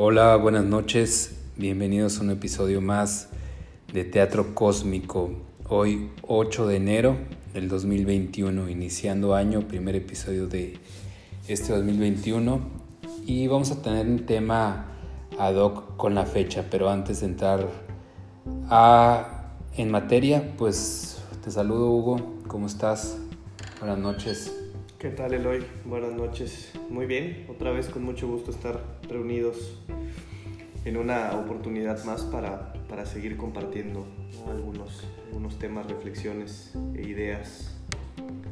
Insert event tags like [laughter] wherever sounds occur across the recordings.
Hola, buenas noches. Bienvenidos a un episodio más de Teatro Cósmico. Hoy 8 de enero del 2021, iniciando año, primer episodio de este 2021. Y vamos a tener un tema ad hoc con la fecha, pero antes de entrar a, en materia, pues te saludo Hugo, ¿cómo estás? Buenas noches. ¿Qué tal Eloy? Buenas noches. Muy bien, otra vez con mucho gusto estar reunidos en una oportunidad más para, para seguir compartiendo algunos, algunos temas, reflexiones e ideas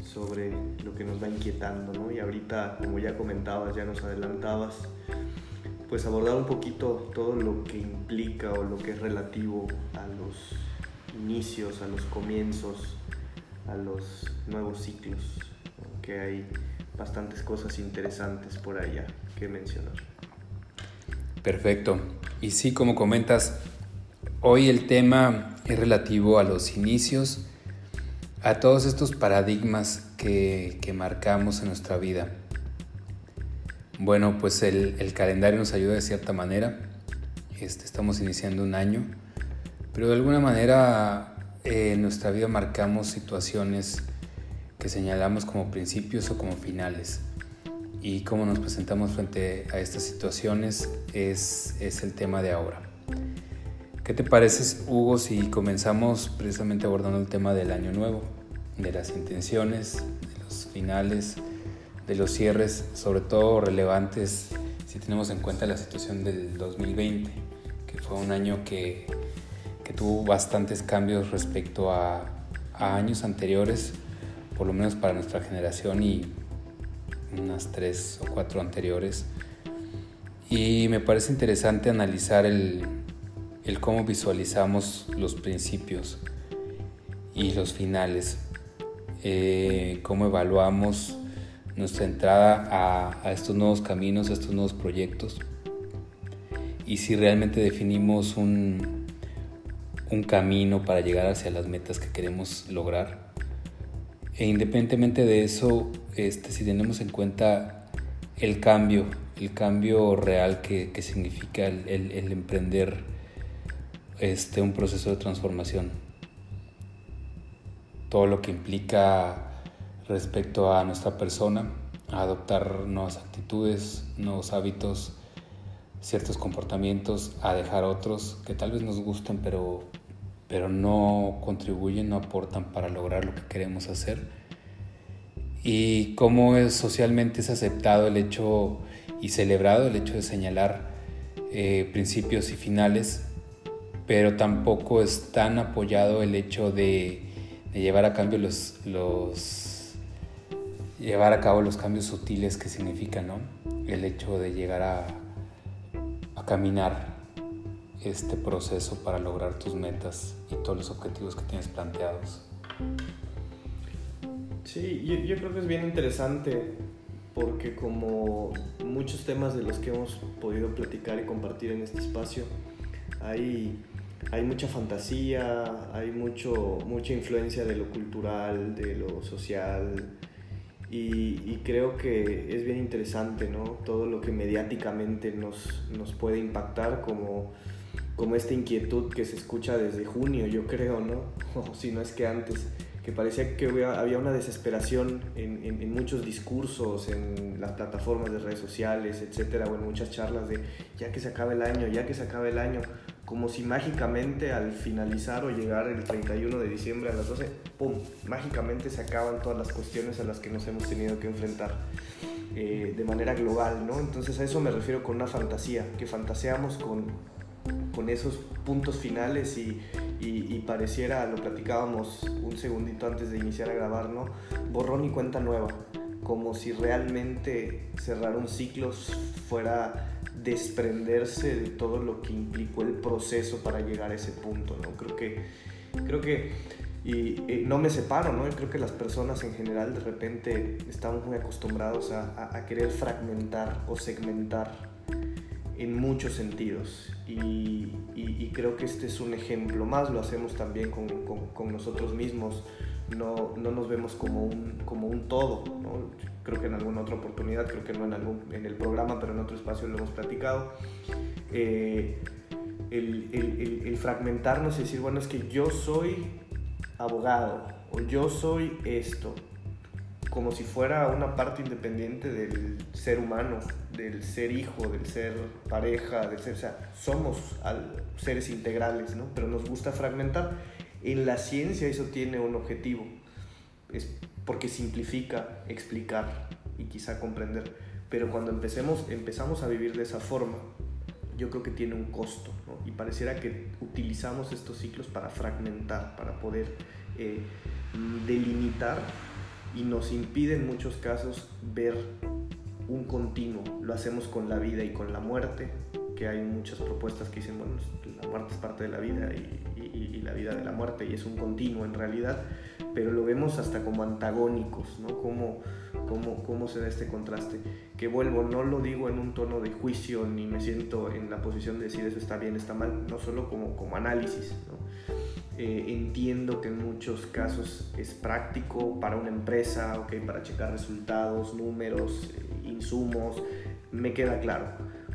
sobre lo que nos va inquietando, ¿no? Y ahorita, como ya comentabas, ya nos adelantabas, pues abordar un poquito todo lo que implica o lo que es relativo a los inicios, a los comienzos, a los nuevos ciclos que hay bastantes cosas interesantes por allá que mencionar. Perfecto. Y sí, como comentas, hoy el tema es relativo a los inicios, a todos estos paradigmas que, que marcamos en nuestra vida. Bueno, pues el, calendario nos ayuda de cierta manera. Este, estamos iniciando un año, pero de alguna manera eh, en nuestra vida marcamos situaciones que señalamos como principios o como finales. Y cómo nos presentamos frente a estas situaciones es, es el tema de ahora. ¿Qué te parece, Hugo, si comenzamos precisamente abordando el tema del año nuevo, de las intenciones, de los finales, de los cierres, sobre todo relevantes si tenemos en cuenta la situación del 2020, que fue un año que, que tuvo bastantes cambios respecto a, a años anteriores, por lo menos para nuestra generación y unas tres o cuatro anteriores. Y me parece interesante analizar el, el cómo visualizamos los principios y los finales, eh, cómo evaluamos nuestra entrada a, estos nuevos caminos, a estos nuevos proyectos. Y si realmente definimos un, un camino para llegar hacia las metas que queremos lograr e independientemente de eso, este, si tenemos en cuenta el cambio, el cambio real que, que significa el, emprender este, un proceso de transformación, todo lo que implica respecto a nuestra persona, a adoptar nuevas actitudes, nuevos hábitos, ciertos comportamientos, a dejar otros que tal vez nos gusten, pero pero no contribuyen, no aportan para lograr lo que queremos hacer. Y cómo es, socialmente es aceptado el hecho y celebrado el hecho de señalar eh, principios y finales, pero tampoco es tan apoyado el hecho de, llevar a cambio los, llevar a cabo los cambios sutiles que significa ¿no? el hecho de llegar a caminar este proceso para lograr tus metas y todos los objetivos que tienes planteados. Sí, yo, yo, creo que es bien interesante porque como muchos temas de los que hemos podido platicar y compartir en este espacio, hay, hay mucha fantasía, hay mucho, mucha influencia de lo cultural, de lo social, y, y, creo que es bien interesante, ¿no? Todo lo que mediáticamente nos, nos puede impactar como como esta inquietud que se escucha desde junio, yo creo, ¿no? O [laughs] si no es que antes, que parecía que había una desesperación en, en, en, muchos discursos, en las plataformas de redes sociales, etcétera, o en muchas charlas de ya que se acabe el año, ya que se acabe el año, como si mágicamente al finalizar o llegar el 31 de diciembre a las 12, ¡pum!, mágicamente se acaban todas las cuestiones a las que nos hemos tenido que enfrentar. Eh, de manera global, ¿no? Entonces a eso me refiero con una fantasía, que fantaseamos con con esos puntos finales y, y, y, pareciera, lo platicábamos un segundito antes de iniciar a grabar, ¿no? Borrón y cuenta nueva, como si realmente cerrar un ciclo fuera desprenderse de todo lo que implicó el proceso para llegar a ese punto, ¿no? Creo que, creo que y, y, no me separo, ¿no? Creo que las personas en general de repente estamos muy acostumbrados a, a, a querer fragmentar o segmentar en muchos sentidos y, y, y, creo que este es un ejemplo más, lo hacemos también con, con, con, nosotros mismos, no, no nos vemos como un, como un todo. Creo que en alguna otra oportunidad, creo que no en, algún, en el programa, pero en otro espacio lo hemos platicado. Eh, el, el, el, fragmentarnos y decir, bueno, es que yo soy abogado o yo soy esto, como si fuera una parte independiente del ser humano, del ser hijo, del ser pareja, del ser, o sea, somos seres integrales, ¿no? Pero nos gusta fragmentar. En la ciencia eso tiene un objetivo, es porque simplifica explicar y quizá comprender. Pero cuando empecemos, empezamos a vivir de esa forma, yo creo que tiene un costo. Y pareciera que utilizamos estos ciclos para fragmentar, para poder eh, delimitar y nos impide en muchos casos ver un continuo. Lo hacemos con la vida y con la muerte, que hay muchas propuestas que dicen, bueno, la muerte es parte de la vida y, la vida de la muerte y es un continuo en realidad, pero lo vemos hasta como antagónicos, ¿no? Cómo, cómo, cómo se da este contraste. Que vuelvo, no lo digo en un tono de juicio ni me siento en la posición de decir eso está bien, está mal, no solo como, como análisis, ¿no? Eh, entiendo que en muchos casos es práctico para una empresa, okay, para checar resultados, números, eh, insumos, me queda claro.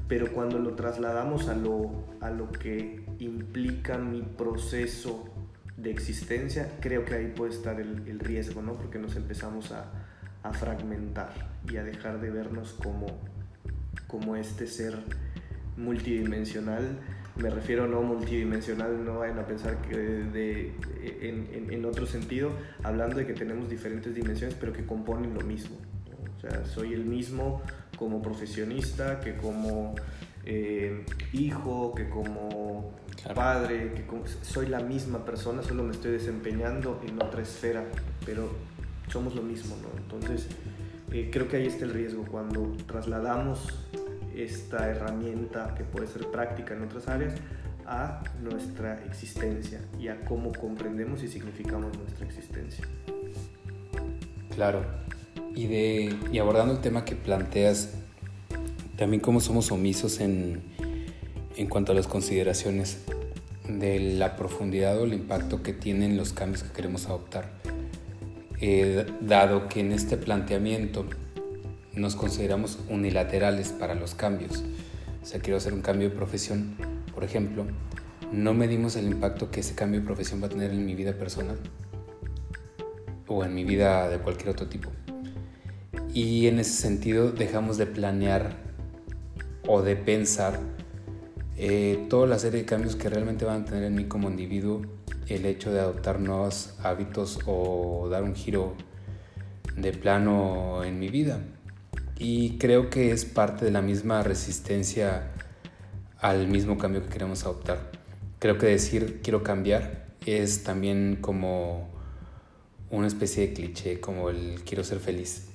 Pero cuando lo trasladamos a lo, a lo que implica mi proceso de existencia, creo que ahí puede estar el, el riesgo, ¿no? porque nos empezamos a, a, fragmentar y a dejar de vernos como, como este ser multidimensional me refiero no multidimensional, no vayan a pensar que de, en, en, otro sentido, hablando de que tenemos diferentes dimensiones, pero que componen lo mismo. O sea, soy el mismo como profesionista, que como eh, hijo, que como padre, que soy la misma persona, solo me estoy desempeñando en otra esfera, pero somos lo mismo, ¿no? Entonces, eh, creo que ahí está el riesgo, cuando trasladamos esta herramienta que puede ser práctica en otras áreas a nuestra existencia y a cómo comprendemos y significamos nuestra existencia. Claro, y, de, y abordando el tema que planteas, también cómo somos omisos en, en cuanto a las consideraciones de la profundidad o el impacto que tienen los cambios que queremos adoptar. Eh, dado que en este planteamiento nos consideramos unilaterales para los cambios. O sea, quiero hacer un cambio de profesión, por ejemplo, no medimos el impacto que ese cambio de profesión va a tener en mi vida personal o en mi vida de cualquier otro tipo. Y en ese sentido dejamos de planear o de pensar eh, toda la serie de cambios que realmente van a tener en mí como individuo el hecho de adoptar nuevos hábitos o dar un giro de plano en mi vida y creo que es parte de la misma resistencia al mismo cambio que queremos adoptar. Creo que decir quiero cambiar es también como una especie de cliché, como el quiero ser feliz,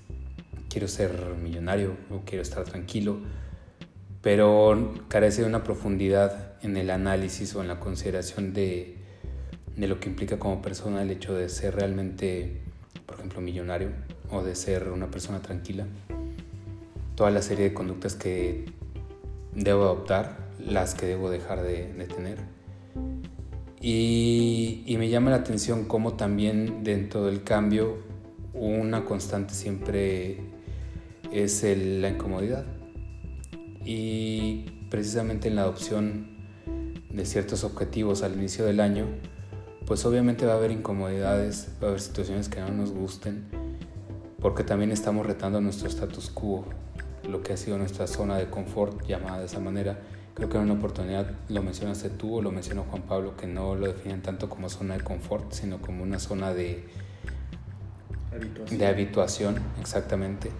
quiero ser millonario o quiero estar tranquilo, pero carece de una profundidad en el análisis o en la consideración de, de lo que implica como persona el hecho de ser realmente, por ejemplo, millonario o de ser una persona tranquila toda la serie de conductas que debo adoptar, las que debo dejar de, tener. Y, me llama la atención cómo también dentro del cambio una constante siempre es la incomodidad. Y precisamente en la adopción de ciertos objetivos al inicio del año, pues obviamente va a haber incomodidades, va a haber situaciones que no nos gusten, porque también estamos retando nuestro status quo, lo que ha sido nuestra zona de confort, llamada de esa manera. Creo que en una oportunidad lo mencionaste tú o lo mencionó Juan Pablo, que no lo definen tanto como zona de confort, sino como una zona de habituación, de habituación exactamente.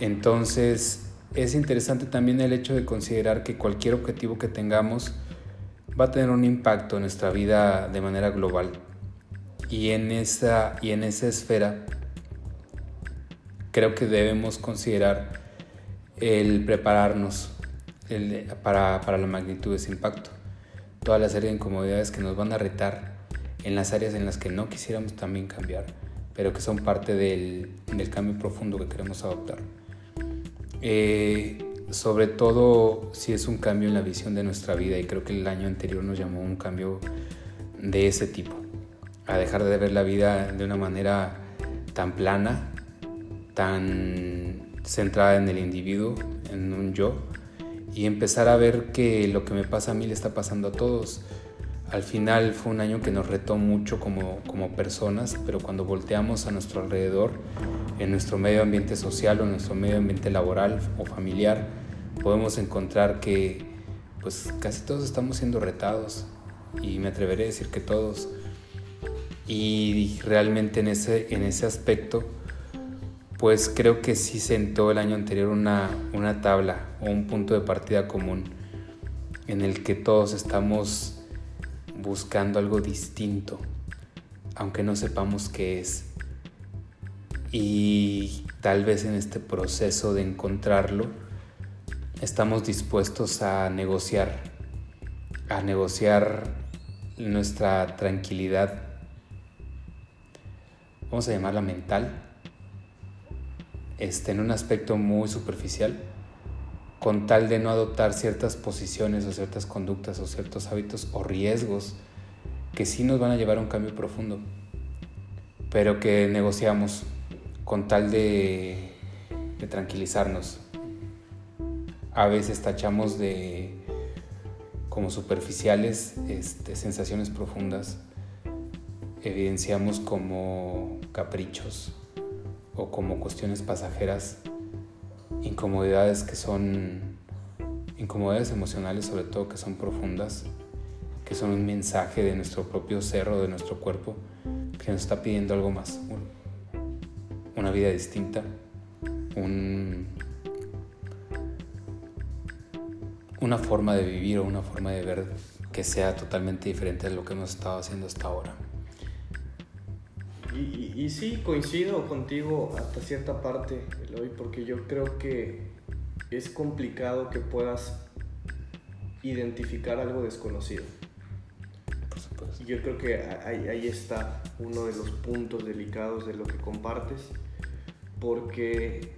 Entonces, es interesante también el hecho de considerar que cualquier objetivo que tengamos va a tener un impacto en nuestra vida de manera global. Y en esa, y en esa esfera creo que debemos considerar el prepararnos para, para, la magnitud de ese impacto. Toda la serie de incomodidades que nos van a retar en las áreas en las que no quisiéramos también cambiar, pero que son parte del, del cambio profundo que queremos adoptar. Eh, sobre todo si es un cambio en la visión de nuestra vida y creo que el año anterior nos llamó un cambio de ese tipo. a dejar de ver la vida de una manera tan plana, tan centrada en el individuo, en un yo, y empezar a ver que lo que me pasa a mí le está pasando a todos. Al final fue un año que nos retó mucho como, como personas, pero cuando volteamos a nuestro alrededor, en nuestro medio ambiente social o en nuestro medio ambiente laboral o familiar, podemos encontrar que pues casi todos estamos siendo retados y me atreveré a decir que todos. Y realmente en ese, en ese aspecto, pues creo que sí sentó el año anterior una, una tabla o un punto de partida común en el que todos estamos buscando algo distinto, aunque no sepamos qué es. Y tal vez en este proceso de encontrarlo, estamos dispuestos a negociar, a negociar nuestra tranquilidad, vamos a llamarla mental, este, en un aspecto muy superficial, con tal de no adoptar ciertas posiciones o ciertas conductas o ciertos hábitos o riesgos que sí nos van a llevar a un cambio profundo, pero que negociamos con tal de, tranquilizarnos. A veces tachamos de como superficiales este, sensaciones profundas, evidenciamos como caprichos o como cuestiones pasajeras, incomodidades que son incomodidades emocionales sobre todo que son profundas, que son un mensaje de nuestro propio ser o de nuestro cuerpo que nos está pidiendo algo más, una vida distinta, un, una forma de vivir o una forma de ver que sea totalmente diferente de lo que hemos estado haciendo hasta ahora. Y, sí, coincido contigo hasta cierta parte, Eloy, porque yo creo que es complicado que puedas identificar algo desconocido. Y yo creo que ahí, ahí, está uno de los puntos delicados de lo que compartes, porque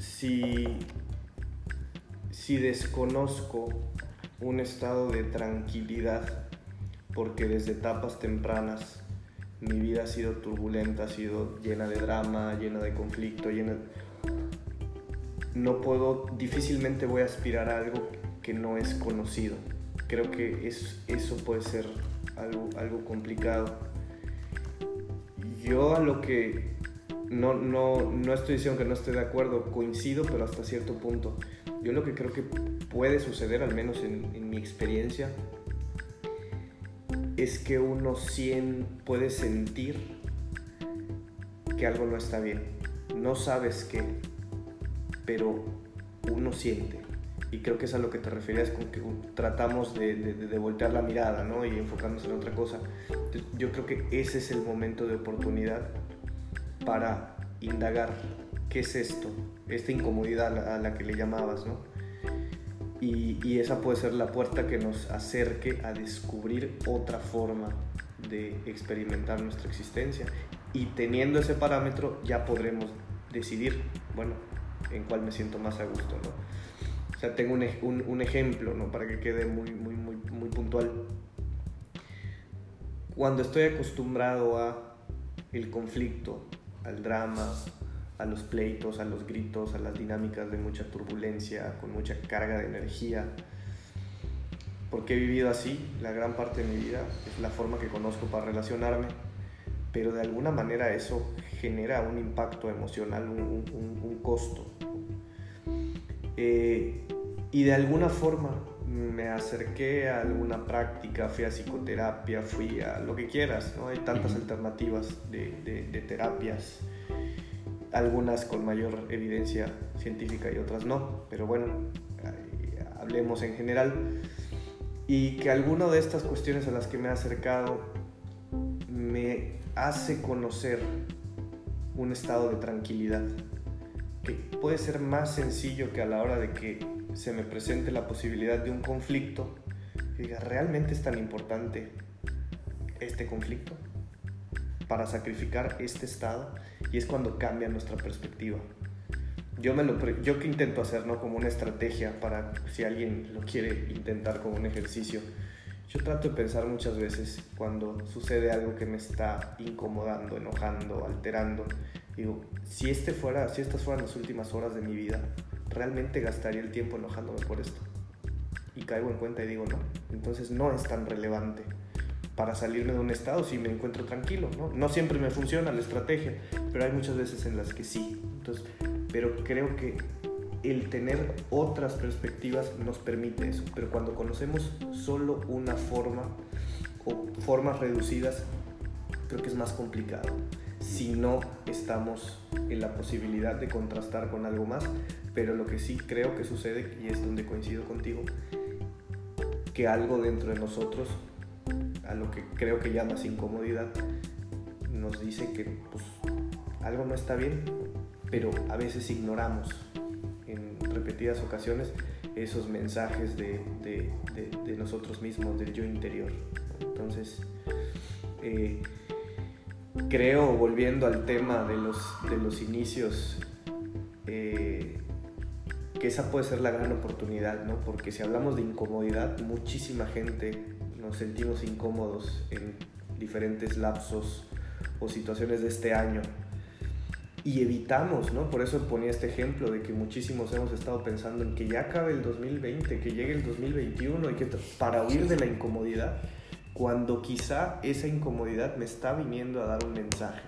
si, si desconozco un estado de tranquilidad, porque desde etapas tempranas mi vida ha sido turbulenta, ha sido llena de drama, llena de conflicto, llena... No puedo, difícilmente voy a aspirar a algo que no es conocido. Creo que es, eso puede ser algo, algo complicado. Yo a lo que no, no, no estoy diciendo que no esté de acuerdo, coincido, pero hasta cierto punto. Yo lo que creo que puede suceder, al menos en, en mi experiencia, es que uno puede sentir que algo no está bien. No sabes qué, pero uno siente. Y creo que es a lo que te referías con que tratamos de, voltear la mirada ¿no? y enfocarnos en otra cosa. Yo creo que ese es el momento de oportunidad para indagar qué es esto, esta incomodidad a la que le llamabas, ¿no? Y, esa puede ser la puerta que nos acerque a descubrir otra forma de experimentar nuestra existencia. Y teniendo ese parámetro ya podremos decidir, bueno, en cuál me siento más a gusto, ¿no? O sea, tengo un, un, ejemplo, ¿no? Para que quede muy, muy, muy, muy puntual. Cuando estoy acostumbrado a el conflicto, al drama, a los pleitos, a los gritos, a las dinámicas de mucha turbulencia, con mucha carga de energía. Porque he vivido así la gran parte de mi vida, es la forma que conozco para relacionarme, pero de alguna manera eso genera un impacto emocional, un, costo. Eh, y de alguna forma me acerqué a alguna práctica, fui a psicoterapia, fui a lo que quieras, ¿no? hay tantas alternativas de, de, de terapias algunas con mayor evidencia científica y otras no, pero bueno, hablemos en general. Y que alguna de estas cuestiones a las que me he acercado me hace conocer un estado de tranquilidad, que puede ser más sencillo que a la hora de que se me presente la posibilidad de un conflicto, diga, ¿realmente es tan importante este conflicto? para sacrificar este estado y es cuando cambia nuestra perspectiva. Yo, me lo, yo que intento hacer, ¿no? Como una estrategia para si alguien lo quiere intentar como un ejercicio. Yo trato de pensar muchas veces cuando sucede algo que me está incomodando, enojando, alterando. Digo, si, este fuera, si estas fueran las últimas horas de mi vida, ¿realmente gastaría el tiempo enojándome por esto? Y caigo en cuenta y digo, no. Entonces no es tan relevante para salirme de un estado si me encuentro tranquilo. ¿no? siempre me funciona la estrategia, pero hay muchas veces en las que sí. Entonces, pero creo que el tener otras perspectivas nos permite eso. Pero cuando conocemos solo una forma o formas reducidas, creo que es más complicado. Si no estamos en la posibilidad de contrastar con algo más, pero lo que sí creo que sucede, y es donde coincido contigo, que algo dentro de nosotros a lo que creo que llamas incomodidad, nos dice que pues, algo no está bien, pero a veces ignoramos en repetidas ocasiones esos mensajes de, nosotros mismos, del yo interior. Entonces, eh, creo, volviendo al tema de los, de los inicios, eh, que esa puede ser la gran oportunidad, ¿no? Porque si hablamos de incomodidad, muchísima gente nos sentimos incómodos en diferentes lapsos o situaciones de este año y evitamos, ¿no? Por eso ponía este ejemplo de que muchísimos hemos estado pensando en que ya acabe el 2020, que llegue el 2021 y que para huir de la incomodidad, cuando quizá esa incomodidad me está viniendo a dar un mensaje.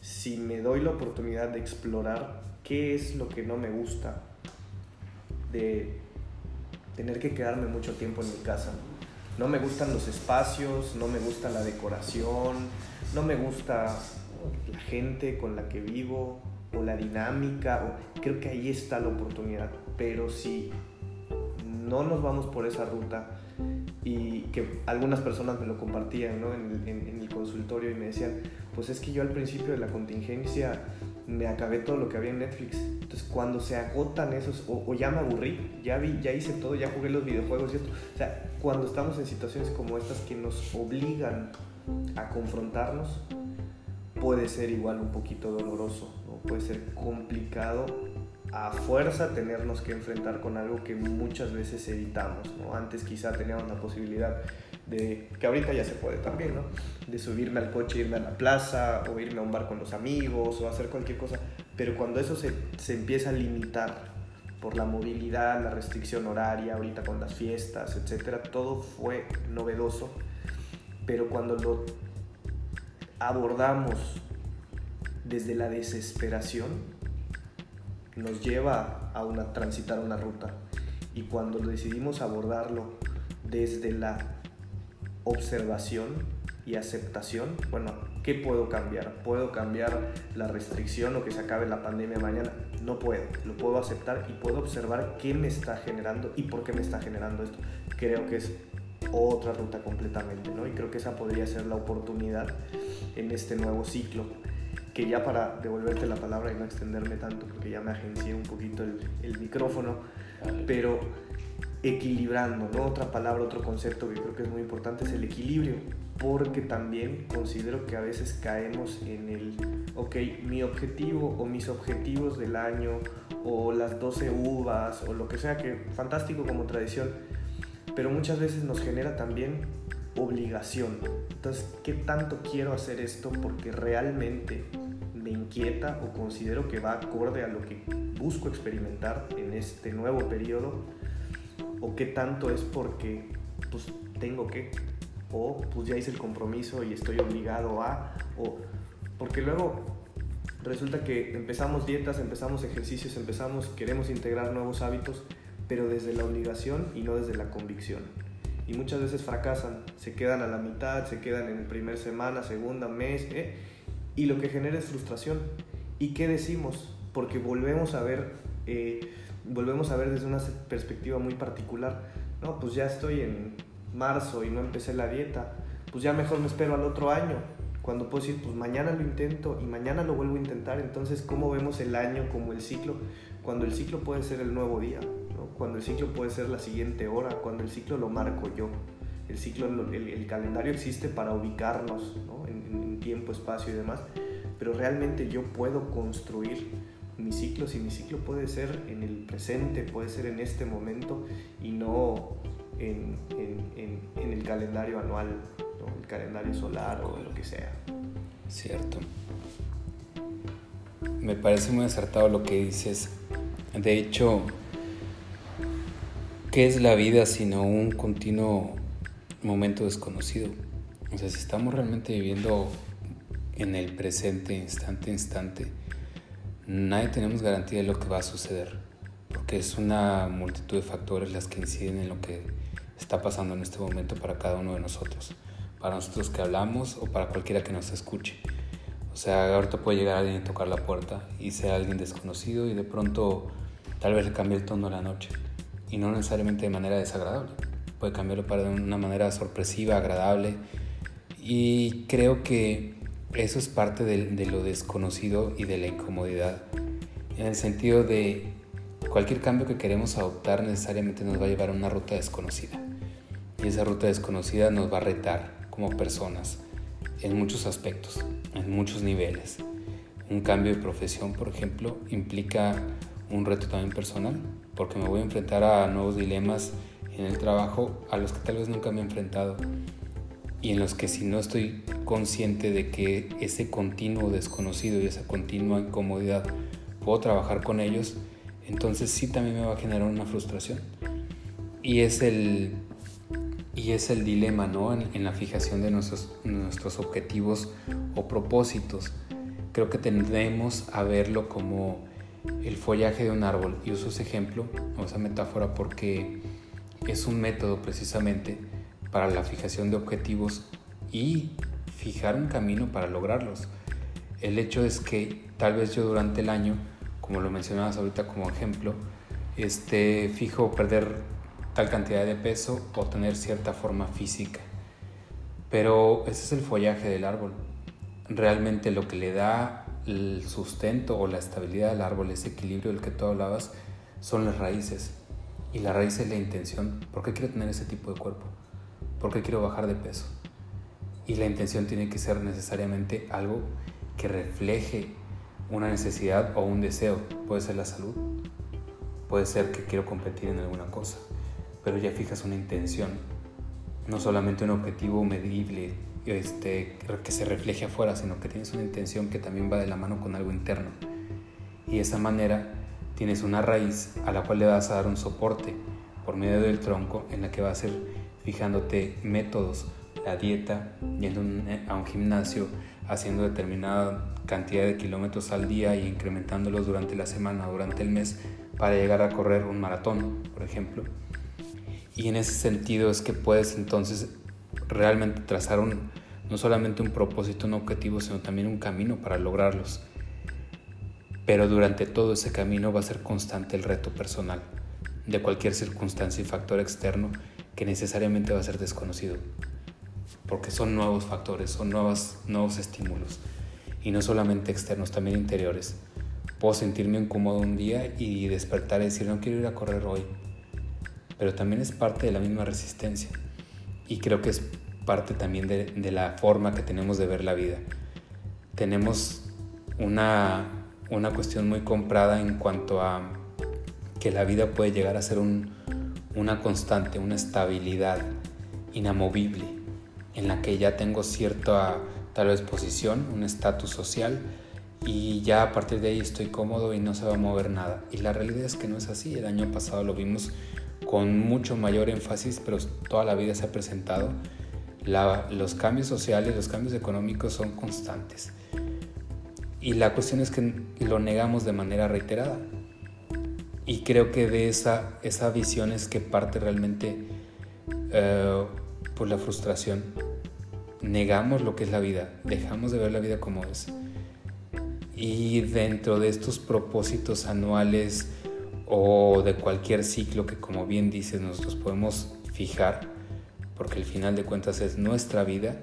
Si me doy la oportunidad de explorar qué es lo que no me gusta, de tener que quedarme mucho tiempo en mi casa, no me gustan los espacios, no me gusta la decoración, no me gusta la gente con la que vivo o la dinámica. creo que ahí está la oportunidad. Pero si no nos vamos por esa ruta y que algunas personas me lo compartían en, en el consultorio y me decían, pues es que yo al principio de la contingencia me acabé todo lo que había en Netflix. Entonces, cuando se agotan esos, o, ya me aburrí, ya vi, ya hice todo, ya jugué los videojuegos y esto. O sea, cuando estamos en situaciones como estas que nos obligan a confrontarnos, puede ser igual un poquito doloroso, puede ser complicado a fuerza tenernos que enfrentar con algo que muchas veces evitamos. ¿no? Antes quizá teníamos la posibilidad de, que ahorita ya se puede también, ¿no? de subirme al coche, irme a la plaza o irme a un bar con los amigos o hacer cualquier cosa. Pero cuando eso se, se empieza a limitar por la movilidad, la restricción horaria, ahorita con las fiestas, etcétera, todo fue novedoso. Pero cuando lo abordamos desde la desesperación, nos lleva a una, transitar una ruta. Y cuando decidimos abordarlo desde la observación y aceptación, bueno, ¿qué puedo cambiar? ¿Puedo cambiar la restricción o que se acabe la pandemia mañana? No puedo, lo puedo aceptar y puedo observar qué me está generando y por qué me está generando esto. Creo que es otra ruta completamente, ¿no? Y creo que esa podría ser la oportunidad en este nuevo ciclo. Que ya para devolverte la palabra y no extenderme tanto, porque ya me agencié un poquito el, el micrófono, pero equilibrando, ¿no? Otra palabra, otro concepto que creo que es muy importante es el equilibrio, porque también considero que a veces caemos en el, ok, mi objetivo o mis objetivos del año o las 12 uvas o lo que sea, que fantástico como tradición, pero muchas veces nos genera también obligación. Entonces, ¿qué tanto quiero hacer esto porque realmente me inquieta o considero que va acorde a lo que busco experimentar en este nuevo periodo? O qué tanto es porque pues tengo que o pues ya hice el compromiso y estoy obligado a o porque luego resulta que empezamos dietas, empezamos ejercicios, empezamos queremos integrar nuevos hábitos, pero desde la obligación y no desde la convicción. Y muchas veces fracasan, se quedan a la mitad, se quedan en el primer semana, segunda, mes, ¿eh? y lo que genera es frustración. ¿Y qué decimos? Porque volvemos a ver eh, volvemos a ver desde una perspectiva muy particular. No, pues ya estoy en marzo y no empecé la dieta, pues ya mejor me espero al otro año. Cuando puedo decir, pues mañana lo intento y mañana lo vuelvo a intentar. Entonces, ¿cómo vemos el año como el ciclo? Cuando el ciclo puede ser el nuevo día, cuando el ciclo puede ser la siguiente hora, cuando el ciclo lo marco yo. El ciclo, el, calendario existe para ubicarnos en, en tiempo, espacio y demás, pero realmente yo puedo construir mi ciclo, si mi ciclo puede ser en el presente, puede ser en este momento y no en, el calendario anual, el calendario solar o lo que sea. Cierto. Me parece muy acertado lo que dices. De hecho, ¿qué es la vida sino un continuo momento desconocido? O sea, si estamos realmente viviendo en el presente, instante, instante, nadie tenemos garantía de lo que va a suceder, porque es una multitud de factores las que inciden en lo que está pasando en este momento para cada uno de nosotros, para nosotros que hablamos o para cualquiera que nos escuche. O sea, ahorita puede llegar alguien y tocar la puerta y sea alguien desconocido y de pronto tal vez le cambie el tono de la noche y no necesariamente de manera desagradable, puede cambiarlo para de una manera sorpresiva, agradable y creo que eso es parte de, lo desconocido y de la incomodidad, en el sentido de cualquier cambio que queremos adoptar necesariamente nos va a llevar a una ruta desconocida. Y esa ruta desconocida nos va a retar como personas en muchos aspectos, en muchos niveles. Un cambio de profesión, por ejemplo, implica un reto también personal, porque me voy a enfrentar a nuevos dilemas en el trabajo a los que tal vez nunca me he enfrentado y en los que si no estoy consciente de que ese continuo desconocido y esa continua incomodidad puedo trabajar con ellos, entonces sí también me va a generar una frustración. Y es el, y es el dilema ¿no? en, la fijación de nuestros, nuestros objetivos o propósitos. Creo que tendremos a verlo como el follaje de un árbol. Y uso ese ejemplo o esa metáfora porque es un método precisamente para la fijación de objetivos y fijar un camino para lograrlos. El hecho es que tal vez yo durante el año, como lo mencionabas ahorita como ejemplo, este, fijo perder tal cantidad de peso o tener cierta forma física. Pero ese es el follaje del árbol. Realmente lo que le da el sustento o la estabilidad del árbol, ese equilibrio del que tú hablabas, son las raíces. Y la raíz es la intención. ¿Por qué quiero tener ese tipo de cuerpo? porque quiero bajar de peso. Y la intención tiene que ser necesariamente algo que refleje una necesidad o un deseo. Puede ser la salud, puede ser que quiero competir en alguna cosa, pero ya fijas una intención, no solamente un objetivo medible este, que se refleje afuera, sino que tienes una intención que también va de la mano con algo interno. Y de esa manera tienes una raíz a la cual le vas a dar un soporte por medio del tronco en la que va a ser fijándote métodos, la dieta, yendo a un gimnasio, haciendo determinada cantidad de kilómetros al día y incrementándolos durante la semana durante el mes para llegar a correr un maratón, por ejemplo. Y en ese sentido es que puedes entonces realmente trazar un, no solamente un propósito, un objetivo, sino también un camino para lograrlos. Pero durante todo ese camino va a ser constante el reto personal de cualquier circunstancia y factor externo que necesariamente va a ser desconocido, porque son nuevos factores, son nuevos, nuevos estímulos, y no solamente externos, también interiores. Puedo sentirme incómodo un día y despertar y decir, no quiero ir a correr hoy, pero también es parte de la misma resistencia, y creo que es parte también de, de la forma que tenemos de ver la vida. Tenemos una, una cuestión muy comprada en cuanto a que la vida puede llegar a ser un, una constante, una estabilidad inamovible, en la que ya tengo cierta tal vez posición, un estatus social y ya a partir de ahí estoy cómodo y no se va a mover nada. Y la realidad es que no es así. El año pasado lo vimos con mucho mayor énfasis, pero toda la vida se ha presentado. los cambios sociales, los cambios económicos son constantes. Y la cuestión es que lo negamos de manera reiterada. Y creo que de esa, esa visión es que parte realmente eh, por la frustración. Negamos lo que es la vida, dejamos de ver la vida como es. Y dentro de estos propósitos anuales o de cualquier ciclo que como bien dices nosotros podemos fijar, porque el final de cuentas es nuestra vida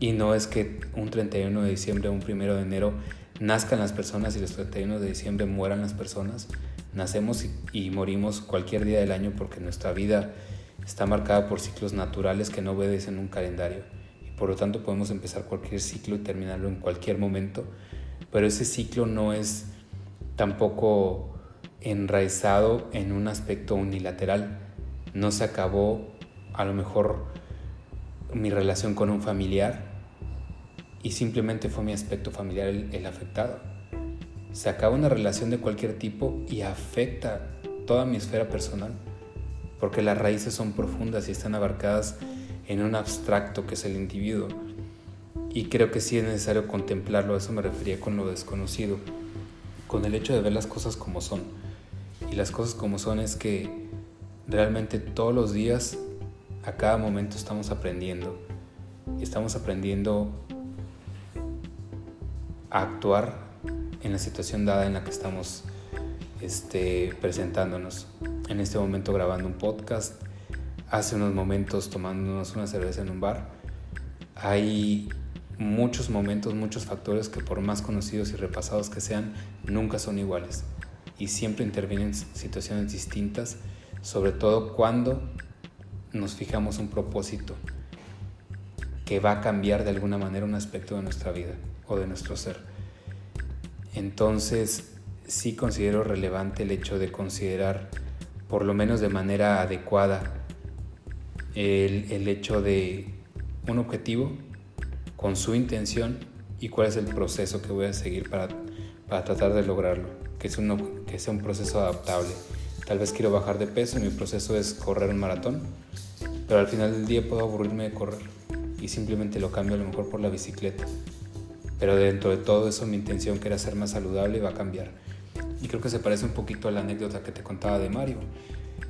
y no es que un 31 de diciembre o un 1 de enero nazcan las personas y los 31 de diciembre mueran las personas, Nacemos y, morimos cualquier día del año porque nuestra vida está marcada por ciclos naturales que no obedecen un calendario. Y por lo tanto podemos empezar cualquier ciclo y terminarlo en cualquier momento. Pero ese ciclo no es tampoco enraizado en un aspecto unilateral. No se acabó a lo mejor mi relación con un familiar y simplemente fue mi aspecto familiar el, afectado. Se acaba una relación de cualquier tipo y afecta toda mi esfera personal, porque las raíces son profundas y están abarcadas en un abstracto que es el individuo. Y creo que sí es necesario contemplarlo, a eso me refería con lo desconocido, con el hecho de ver las cosas como son. Y las cosas como son es que realmente todos los días, a cada momento estamos aprendiendo. Estamos aprendiendo a actuar en la situación dada en la que estamos este, presentándonos. En este momento grabando un podcast, hace unos momentos tomándonos una cerveza en un bar. Hay muchos momentos, muchos factores que por más conocidos y repasados que sean, nunca son iguales. Y siempre intervienen situaciones distintas, sobre todo cuando nos fijamos un propósito que va a cambiar de alguna manera un aspecto de nuestra vida o de nuestro ser. Entonces, sí considero relevante el hecho de considerar, por lo menos de manera adecuada, el, el hecho de un objetivo con su intención y cuál es el proceso que voy a seguir para, para tratar de lograrlo, que, es un, que sea un proceso adaptable. Tal vez quiero bajar de peso y mi proceso es correr un maratón, pero al final del día puedo aburrirme de correr y simplemente lo cambio a lo mejor por la bicicleta. Pero dentro de todo eso mi intención que era ser más saludable va a cambiar. Y creo que se parece un poquito a la anécdota que te contaba de Mario.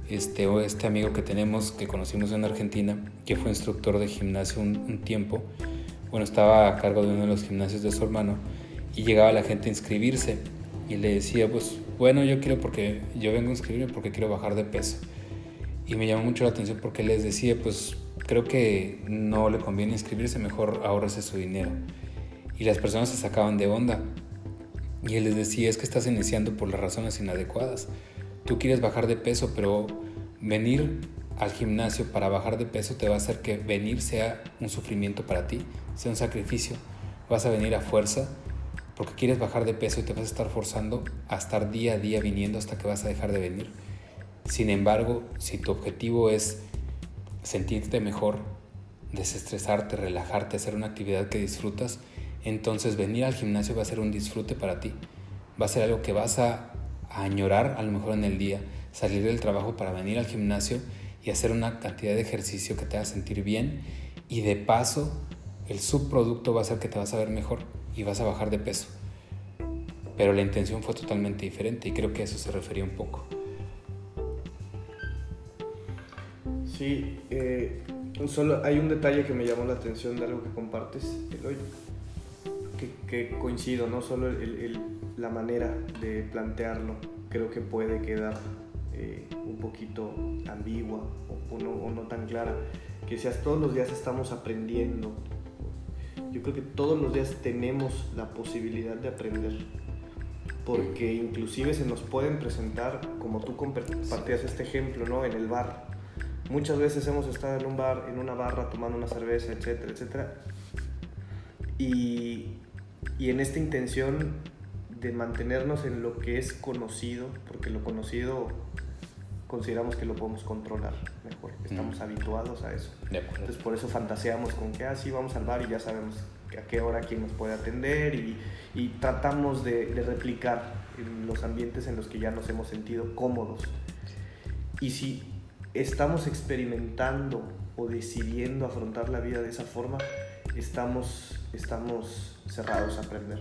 Este, este amigo que tenemos, que conocimos en Argentina, que fue instructor de gimnasio un, un tiempo, bueno, estaba a cargo de uno de los gimnasios de su hermano y llegaba la gente a inscribirse y le decía, pues bueno, yo quiero porque yo vengo a inscribirme porque quiero bajar de peso. Y me llamó mucho la atención porque les decía, pues creo que no le conviene inscribirse, mejor ahorrese su dinero. Y las personas se sacaban de onda. Y él les decía, es que estás iniciando por las razones inadecuadas. Tú quieres bajar de peso, pero venir al gimnasio para bajar de peso te va a hacer que venir sea un sufrimiento para ti, sea un sacrificio. Vas a venir a fuerza porque quieres bajar de peso y te vas a estar forzando a estar día a día viniendo hasta que vas a dejar de venir. Sin embargo, si tu objetivo es sentirte mejor, desestresarte, relajarte, hacer una actividad que disfrutas, entonces venir al gimnasio va a ser un disfrute para ti. Va a ser algo que vas a, añorar a lo mejor en el día, salir del trabajo para venir al gimnasio y hacer una cantidad de ejercicio que te haga sentir bien y de paso el subproducto va a ser que te vas a ver mejor y vas a bajar de peso. Pero la intención fue totalmente diferente y creo que a eso se refería un poco. Sí, eh, solo hay un detalle que me llamó la atención de algo que compartes, Eloy, que, que coincido, no solo el, la manera de plantearlo, creo que puede quedar eh, un poquito ambigua o, no, tan clara, que seas todos los días estamos aprendiendo. Yo creo que todos los días tenemos la posibilidad de aprender, porque inclusive se nos pueden presentar, como tú compartías este ejemplo, ¿no? En el bar. Muchas veces hemos estado en un bar, en una barra, tomando una cerveza, etcétera, etcétera. Y, y en esta intención de mantenernos en lo que es conocido, porque lo conocido consideramos que lo podemos controlar mejor, estamos habituados a eso. Entonces por eso fantaseamos con que así ah, vamos al bar y ya sabemos a qué hora quién nos puede atender y, y tratamos de, de, replicar en los ambientes en los que ya nos hemos sentido cómodos. Y si estamos experimentando o decidiendo afrontar la vida de esa forma, estamos, estamos cerrados a aprender.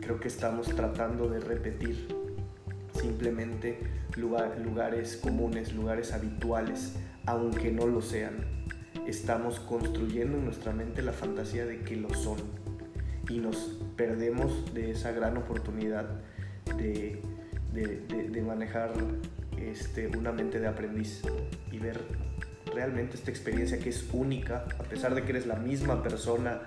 Creo que estamos tratando de repetir simplemente lugares comunes, lugares habituales, aunque no lo sean. Estamos construyendo en nuestra mente la fantasía de que lo son y nos perdemos de esa gran oportunidad de, de, manejar este, una mente de aprendiz y ver realmente esta experiencia que es única, a pesar de que eres la misma persona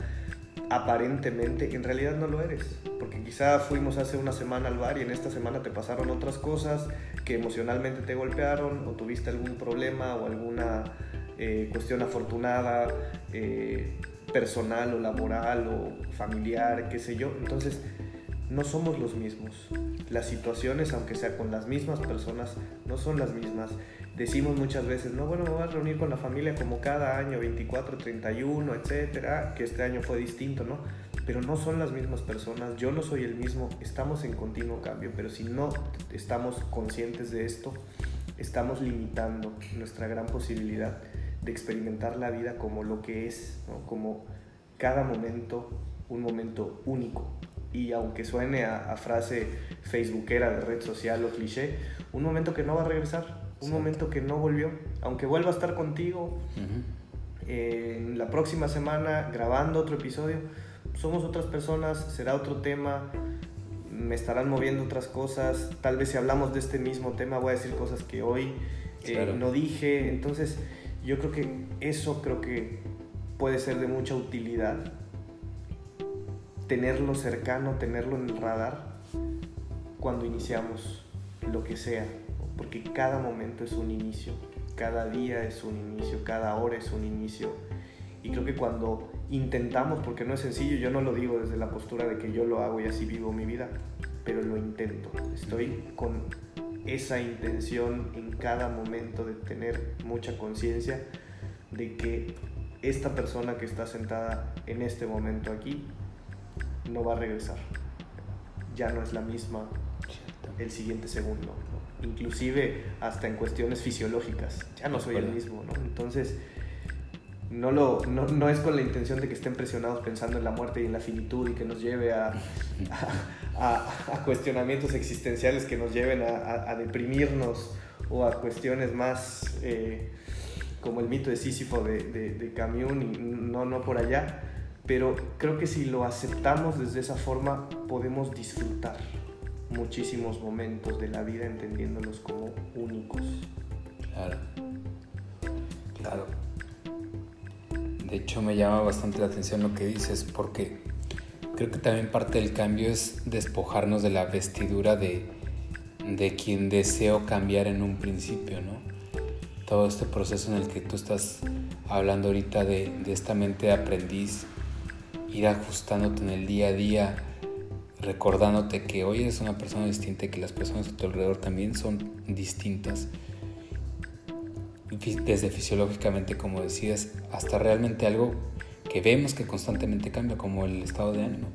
aparentemente, en realidad no lo eres. Porque quizá fuimos hace una semana al bar y en esta semana te pasaron otras cosas que emocionalmente te golpearon o tuviste algún problema o alguna eh, cuestión afortunada, eh, personal o laboral o familiar, qué sé yo. Entonces, no somos los mismos. Las situaciones, aunque sea con las mismas personas, no son las mismas. Decimos muchas veces, no, bueno, me voy a reunir con la familia como cada año, 24, 31, etcétera, que este año fue distinto, ¿no? Pero no son las mismas personas, yo no soy el mismo, estamos en continuo cambio, pero si no estamos conscientes de esto, estamos limitando nuestra gran posibilidad de experimentar la vida como lo que es, como cada momento un momento único. Y aunque suene a, frase facebookera de red social o cliché, un momento que no va a regresar, un momento que no volvió, aunque vuelva a estar contigo en la próxima semana grabando otro episodio, somos otras personas, será otro tema, me estarán moviendo otras cosas, tal vez si hablamos de este mismo tema voy a decir cosas que hoy eh, no dije, entonces yo creo que eso creo que puede ser de mucha utilidad, tenerlo cercano, tenerlo en el radar cuando iniciamos lo que sea, porque cada momento es un inicio, cada día es un inicio, cada hora es un inicio. Y creo que cuando intentamos, porque no es sencillo, yo no lo digo desde la postura de que yo lo hago y así vivo mi vida, pero lo intento. Estoy con esa intención en cada momento de tener mucha conciencia de que esta persona que está sentada en este momento aquí no va a regresar. Ya no es la misma el siguiente segundo. Inclusive hasta en cuestiones fisiológicas. Ya no soy el mismo. Entonces, no, lo, no, es con la intención de que estén presionados pensando en la muerte y en la finitud y que nos lleve a, a, cuestionamientos existenciales que nos lleven a, deprimirnos o a cuestiones más eh, como el mito de Sísifo de, de, de Camus y no, no por allá. Pero creo que si lo aceptamos desde esa forma podemos disfrutar muchísimos momentos de la vida entendiéndolos como únicos. Claro. Claro. De hecho me llama bastante la atención lo que dices porque creo que también parte del cambio es despojarnos de la vestidura de, de quien deseo cambiar en un principio, ¿no? Todo este proceso en el que tú estás hablando ahorita de, de esta mente de aprendiz ir ajustándote en el día a día, recordándote que hoy eres una persona distinta y que las personas a tu alrededor también son distintas. Desde fisiológicamente, como decías, hasta realmente algo que vemos que constantemente cambia, como el estado de ánimo.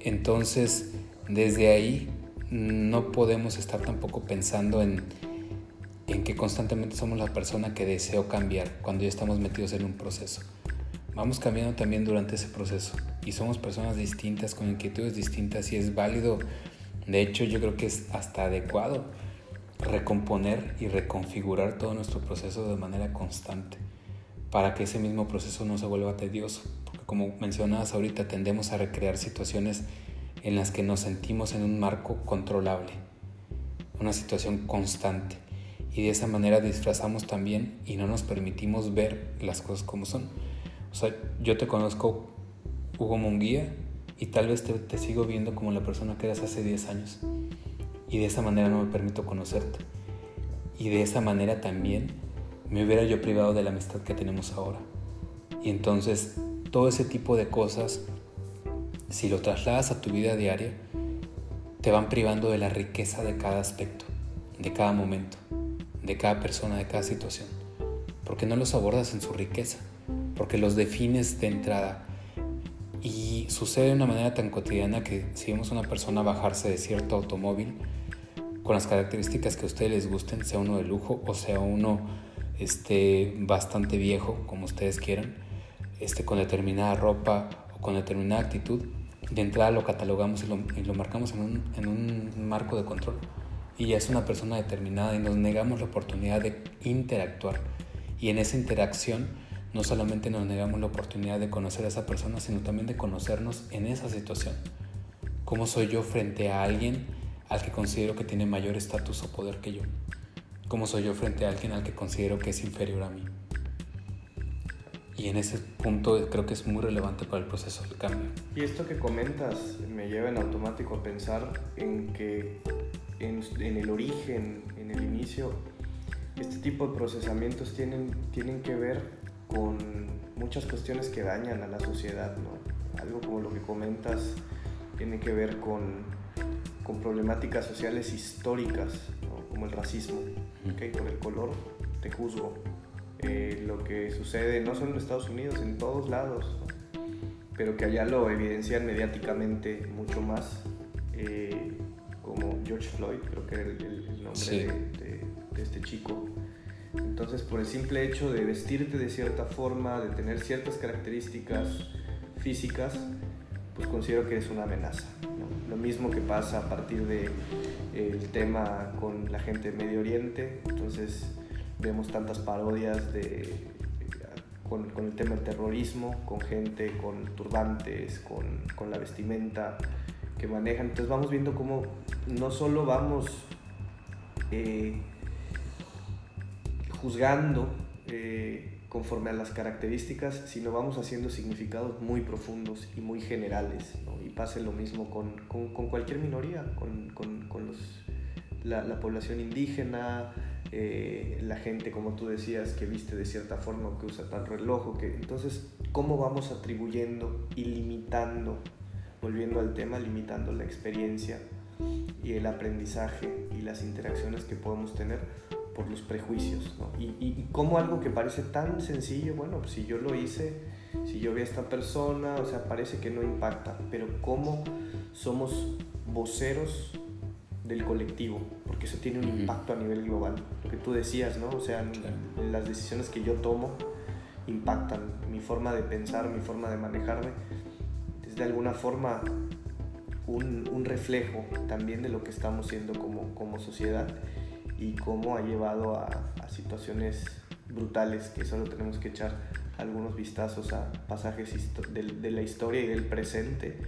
Entonces, desde ahí no podemos estar tampoco pensando en, en que constantemente somos la persona que deseo cambiar cuando ya estamos metidos en un proceso vamos cambiando también durante ese proceso y somos personas distintas con inquietudes distintas y es válido, de hecho yo creo que es hasta adecuado recomponer y reconfigurar todo nuestro proceso de manera constante para que ese mismo proceso no se vuelva tedioso, porque como mencionabas ahorita tendemos a recrear situaciones en las que nos sentimos en un marco controlable, una situación constante y de esa manera disfrazamos también y no nos permitimos ver las cosas como son. Sea, yo te conozco, Hugo Munguía, y tal vez te, sigo viendo como la persona que eras hace 10 años. Y de esa manera no me permito conocerte. Y de esa manera también me hubiera yo privado de la amistad que tenemos ahora. Y entonces todo ese tipo de cosas, si lo trasladas a tu vida diaria, te van privando de la riqueza de cada aspecto, de cada momento, de cada persona, de cada situación, porque no los abordas en su riqueza porque los defines de entrada. Y sucede de una manera tan cotidiana que si vemos a una persona bajarse de cierto automóvil con las características que a ustedes les gusten, sea uno de lujo o sea uno este, bastante viejo, como ustedes quieran, este, con determinada ropa o con determinada actitud, de entrada lo catalogamos y lo, y lo marcamos en un, en un marco de control. Y ya es una persona determinada y nos negamos la oportunidad de interactuar. Y en esa interacción no solamente nos negamos la oportunidad de conocer a esa persona, sino también de conocernos en esa situación. ¿Cómo soy yo frente a alguien al que considero que tiene mayor estatus o poder que yo? ¿Cómo soy yo frente a alguien al que considero que es inferior a mí? Y en ese punto creo que es muy relevante para el proceso del cambio. Y esto que comentas me lleva en automático a pensar en que en, en el origen, en el inicio, este tipo de procesamientos tienen, tienen que ver con muchas cuestiones que dañan a la sociedad, ¿no? Algo como lo que comentas tiene que ver con, con problemáticas sociales históricas, como el racismo. ¿okay? Por el color te juzgo. Eh, lo que sucede no solo en Estados Unidos, en todos lados, pero que allá lo evidencian mediáticamente mucho más, eh, como George Floyd, creo que era el, nombre de, de este chico. Entonces, por el simple hecho de vestirte de cierta forma, de tener ciertas características físicas, pues considero que es una amenaza. Lo mismo que pasa a partir del el tema con la gente de Medio Oriente, entonces vemos tantas parodias de, con, el tema del terrorismo, con gente con turbantes, con, con, la vestimenta que manejan. Entonces vamos viendo cómo no solo vamos eh, juzgando eh, conforme a las características, sino vamos haciendo significados muy profundos y muy generales. Y pasa lo mismo con, con, cualquier minoría, con, con los, la, la, población indígena, eh, la gente, como tú decías, que viste de cierta forma, que usa tal reloj. Que, entonces, ¿cómo vamos atribuyendo y limitando, volviendo al tema, limitando la experiencia y el aprendizaje y las interacciones que podemos tener? Por los prejuicios, ¿no? Y, y, como algo que parece tan sencillo, bueno, pues si yo lo hice, si yo vi a esta persona, o sea, parece que no impacta, pero cómo somos voceros del colectivo, porque eso tiene un impacto a nivel global, lo que tú decías, ¿no? O sea, las decisiones que yo tomo impactan mi forma de pensar, mi forma de manejarme, es de alguna forma un, un reflejo también de lo que estamos siendo como, como sociedad y cómo ha llevado a, situaciones brutales que solo tenemos que echar algunos vistazos a pasajes de, la historia y del presente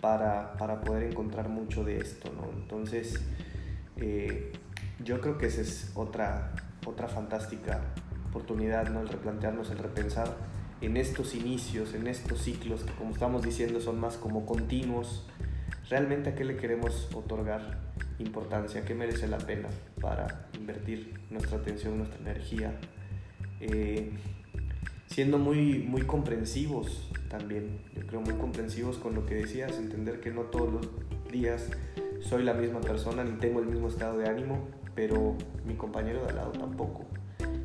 para, para, poder encontrar mucho de esto. ¿no? Entonces, eh, yo creo que esa es otra, otra fantástica oportunidad, ¿no? el replantearnos, el repensar en estos inicios, en estos ciclos que como estamos diciendo son más como continuos, realmente a qué le queremos otorgar importancia, qué merece la pena para invertir nuestra atención, nuestra energía, eh, siendo muy, muy comprensivos también, yo creo muy comprensivos con lo que decías, entender que no todos los días soy la misma persona ni tengo el mismo estado de ánimo, pero mi compañero de al lado tampoco.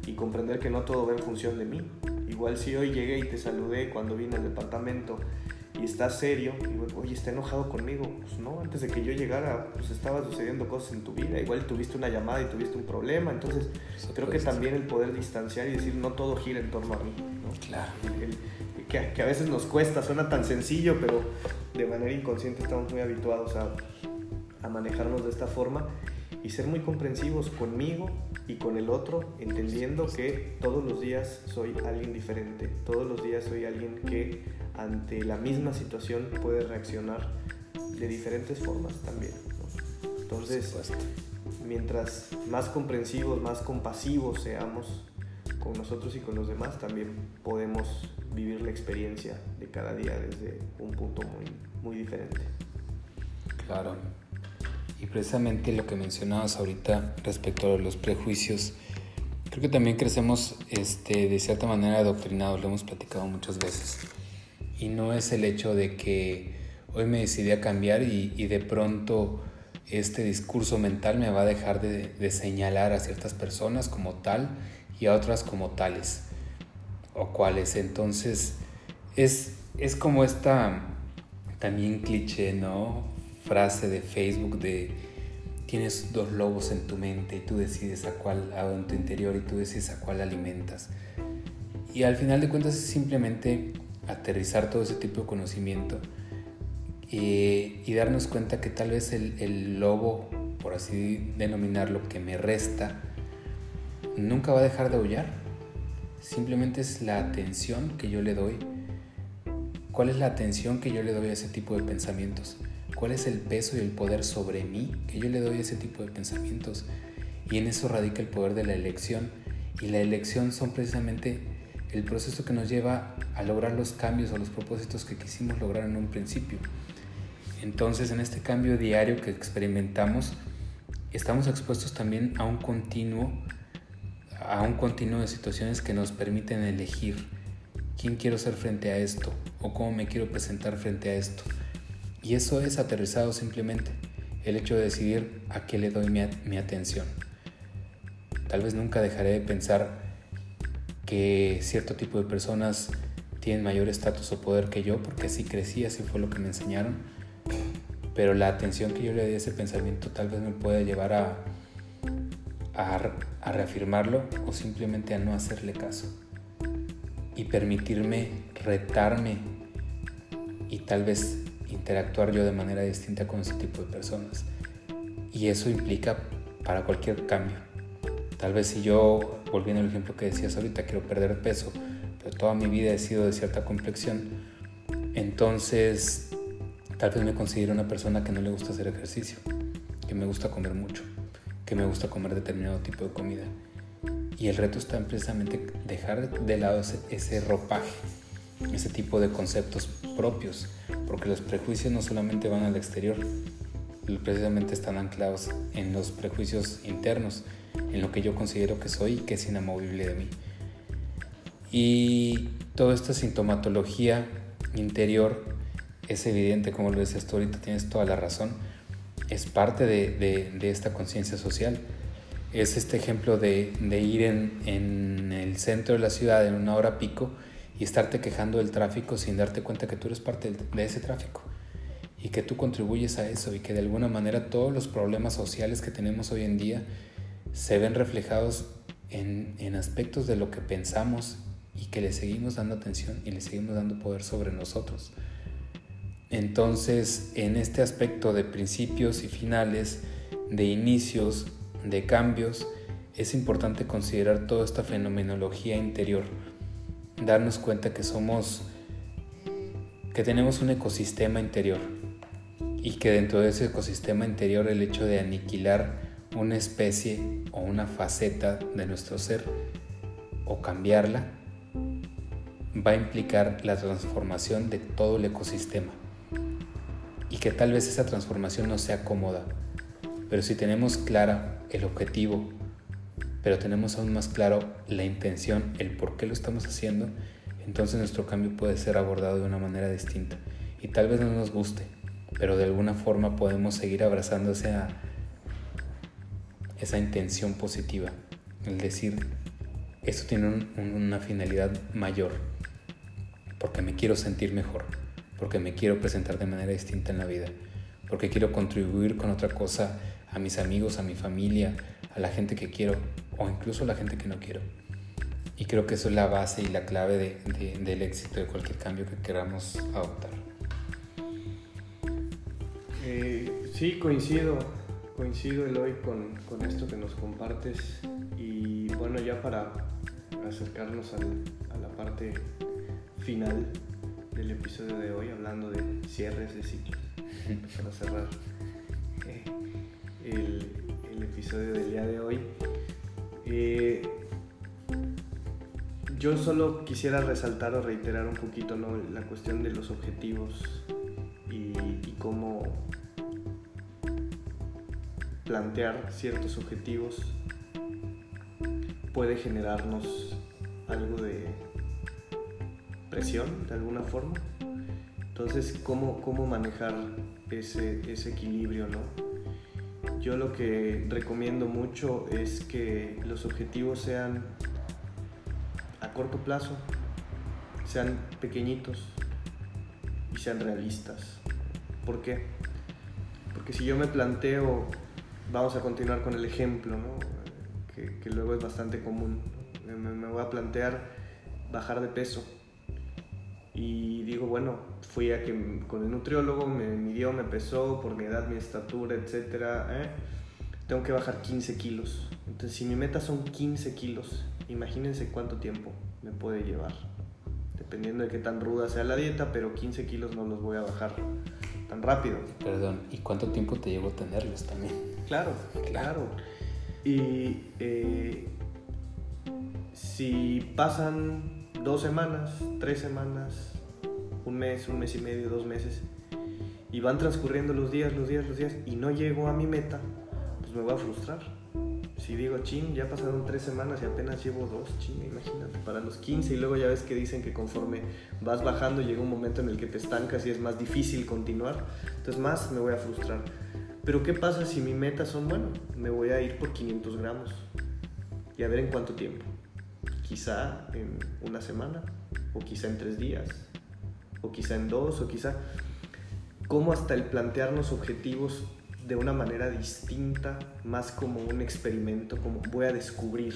Y comprender que no todo va en función de mí. Igual si hoy llegué y te saludé cuando vine al departamento y está serio, y oye, está enojado conmigo. Pues no, antes de que yo llegara, pues estaban sucediendo cosas en tu vida. Igual tuviste una llamada y tuviste un problema. Entonces, creo que también el poder distanciar y decir, no todo gira en torno a mí. ¿no? Claro. que, que, a veces nos cuesta, suena tan sencillo, pero de manera inconsciente estamos muy habituados a, a manejarnos de esta forma y ser muy comprensivos conmigo y con el otro, entendiendo que todos los días soy alguien diferente, todos los días soy alguien que ante la misma situación puede reaccionar de diferentes formas también. Entonces, mientras más comprensivos, más compasivos seamos con nosotros y con los demás, también podemos vivir la experiencia de cada día desde un punto muy, muy diferente. Claro. Y precisamente lo que mencionabas ahorita respecto a los prejuicios, creo que también crecemos este, de cierta manera adoctrinados, lo hemos platicado muchas veces. Y no es el hecho de que hoy me decidí a cambiar y, y de pronto este discurso mental me va a dejar de, de, señalar a ciertas personas como tal y a otras como tales o cuales. Entonces es, es como esta también cliché, ¿no? frase de Facebook de tienes dos lobos en tu mente y tú decides a cuál, a en tu interior y tú decides a cuál alimentas. Y al final de cuentas es simplemente aterrizar todo ese tipo de conocimiento y, darnos cuenta que tal vez el, el lobo, por así denominarlo, que me resta, nunca va a dejar de aullar. Simplemente es la atención que yo le doy. ¿Cuál es la atención que yo le doy a ese tipo de pensamientos? cuál es el peso y el poder sobre mí que yo le doy a ese tipo de pensamientos. Y en eso radica el poder de la elección. Y la elección son precisamente el proceso que nos lleva a lograr los cambios o los propósitos que quisimos lograr en un principio. Entonces, en este cambio diario que experimentamos, estamos expuestos también a un continuo a un continuo de situaciones que nos permiten elegir quién quiero ser frente a esto o cómo me quiero presentar frente a esto. Y eso es aterrizado simplemente, el hecho de decidir a qué le doy mi, mi atención. Tal vez nunca dejaré de pensar que cierto tipo de personas tienen mayor estatus o poder que yo, porque así crecí, así fue lo que me enseñaron. Pero la atención que yo le di a ese pensamiento tal vez me pueda llevar a, a, reafirmarlo o simplemente a no hacerle caso. Y permitirme retarme y tal vez interactuar yo de manera distinta con ese tipo de personas. Y eso implica para cualquier cambio. Tal vez si yo, volviendo al ejemplo que decías ahorita, quiero perder peso, pero toda mi vida he sido de cierta complexión, entonces tal vez me considero una persona que no le gusta hacer ejercicio, que me gusta comer mucho, que me gusta comer determinado tipo de comida. Y el reto está en precisamente dejar de lado ese, ese ropaje, ese tipo de conceptos propios, porque los prejuicios no solamente van al exterior, precisamente están anclados en los prejuicios internos, en lo que yo considero que soy y que es inamovible de mí. Y toda esta sintomatología interior es evidente, como lo decías tú ahorita, tienes toda la razón, es parte de, esta conciencia social. Es este ejemplo de, ir en, en, el centro de la ciudad en una hora pico y estarte quejando del tráfico sin darte cuenta que tú eres parte de ese tráfico y que tú contribuyes a eso y que de alguna manera todos los problemas sociales que tenemos hoy en día se ven reflejados en, en aspectos de lo que pensamos y que le seguimos dando atención y le seguimos dando poder sobre nosotros. Entonces, en este aspecto de principios y finales, de inicios, de cambios, es importante considerar toda esta fenomenología interior, darnos cuenta que somos, que tenemos un ecosistema interior y que dentro de ese ecosistema interior el hecho de aniquilar una especie o una faceta de nuestro ser o cambiarla va a implicar la transformación de todo el ecosistema. Y que tal vez esa transformación no sea cómoda, pero si tenemos clara el objetivo, pero tenemos aún más claro la intención, el por qué lo estamos haciendo, entonces nuestro cambio puede ser abordado de una manera distinta. Y tal vez no nos guste, pero de alguna forma podemos seguir abrazando esa, esa intención positiva, el decir, esto tiene una finalidad mayor, porque me quiero sentir mejor, porque me quiero presentar de manera distinta en la vida, porque quiero contribuir con otra cosa a mis amigos, a mi familia, a la gente que quiero o incluso a la gente que no quiero. Y creo que eso es la base y la clave del éxito de cualquier cambio que queramos adoptar. Eh, sí, coincido, coincido Eloy con, con, esto que nos compartes y bueno, ya para acercarnos a la parte final del episodio de hoy, hablando de cierres de ciclos, [laughs] para cerrar eh, el, el, episodio del día de hoy. Eh, yo solo quisiera resaltar o reiterar un poquito ¿no? la cuestión de los objetivos y, y cómo plantear ciertos objetivos puede generarnos algo de presión de alguna forma. Entonces, ¿cómo, cómo manejar ese, ese equilibrio? ¿no? Yo lo que recomiendo mucho es que los objetivos sean a corto plazo, sean pequeñitos y sean realistas. ¿Por qué? Porque si yo me planteo, vamos a continuar con el ejemplo, ¿no? que, que, luego es bastante común, me, me voy a plantear bajar de peso y digo, bueno, fui a que con el nutriólogo me midió, me pesó por mi edad, mi estatura, etc. ¿eh? Tengo que bajar 15 kilos. Entonces, si mi meta son 15 kilos, imagínense cuánto tiempo me puede llevar. Dependiendo de qué tan ruda sea la dieta, pero 15 kilos no los voy a bajar tan rápido. Perdón, ¿y cuánto tiempo te llevo tenerlos también? Claro, claro. Y eh, si pasan dos semanas, tres semanas, un mes, un mes y medio, dos meses, y van transcurriendo los días, los días, los días, y no llego a mi meta, pues me voy a frustrar. si digo, chin, ya pasaron tres semanas y apenas llevo dos, chin, imagínate, para los 15 y luego ya ves que dicen que conforme vas bajando llega un momento en el que te estancas y es más difícil continuar, entonces más me voy a frustrar. Pero ¿qué pasa si mi meta son, bueno, me voy a ir por 500 gramos y a ver en cuánto tiempo? Quizá en una semana, o quizá en tres días, o quizá en dos, o quizá... ¿Cómo hasta el plantearnos objetivos de una manera distinta, más como un experimento, como voy a descubrir,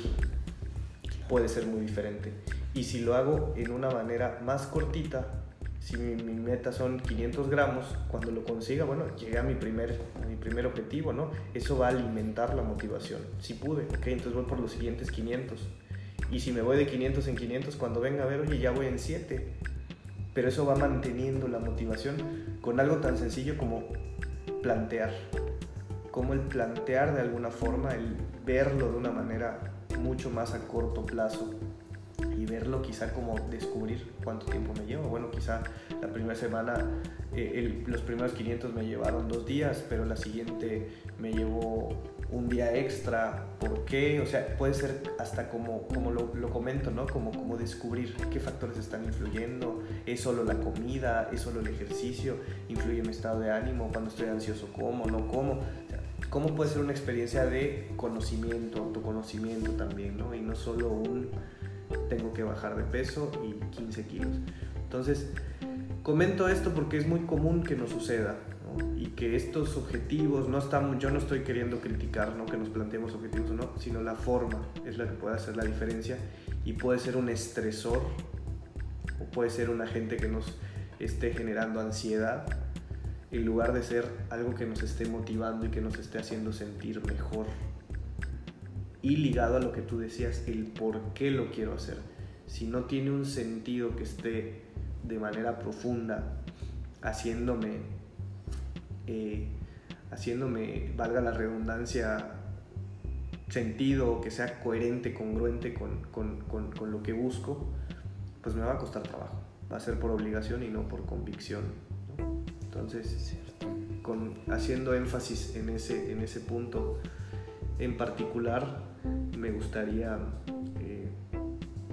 puede ser muy diferente. Y si lo hago en una manera más cortita, si mi, meta son 500 gramos, cuando lo consiga, bueno, llegué a mi primer, mi primer objetivo, ¿no? Eso va a alimentar la motivación. Si pude, ok, entonces voy por los siguientes 500. Y si me voy de 500 en 500, cuando venga a ver, oye, ya voy en 7. Pero eso va manteniendo la motivación con algo tan sencillo como plantear. Como el plantear de alguna forma, el verlo de una manera mucho más a corto plazo verlo quizá como descubrir cuánto tiempo me llevo. Bueno, quizá la primera semana, eh, los primeros 500 me llevaron dos días, pero la siguiente me llevó un día extra. ¿Por qué? O sea, puede ser hasta como, como lo, lo, comento, ¿no? Como, como descubrir qué factores están influyendo. ¿Es solo la comida? ¿Es solo el ejercicio? ¿Influye mi estado de ánimo? Cuando estoy ansioso, ¿cómo? ¿No como? ¿Cómo puede ser una experiencia de conocimiento, autoconocimiento también, ¿no? Y no solo un tengo que bajar de peso y 15 kilos. Entonces, comento esto porque es muy común que nos suceda y que estos objetivos no están, yo no estoy queriendo criticar ¿no? que nos planteemos objetivos o no, sino la forma es la que puede hacer la diferencia y puede ser un estresor o puede ser un agente que nos esté generando ansiedad en lugar de ser algo que nos esté motivando y que nos esté haciendo sentir mejor y ligado a lo que tú decías, el por qué lo quiero hacer. Si no tiene un sentido que esté de manera profunda haciéndome, eh, haciéndome, valga la redundancia, sentido, que sea coherente, congruente con, con, con, con, lo que busco, pues me va a costar trabajo. Va a ser por obligación y no por convicción. Entonces, con, haciendo énfasis en ese, en ese punto en particular, me gustaría eh,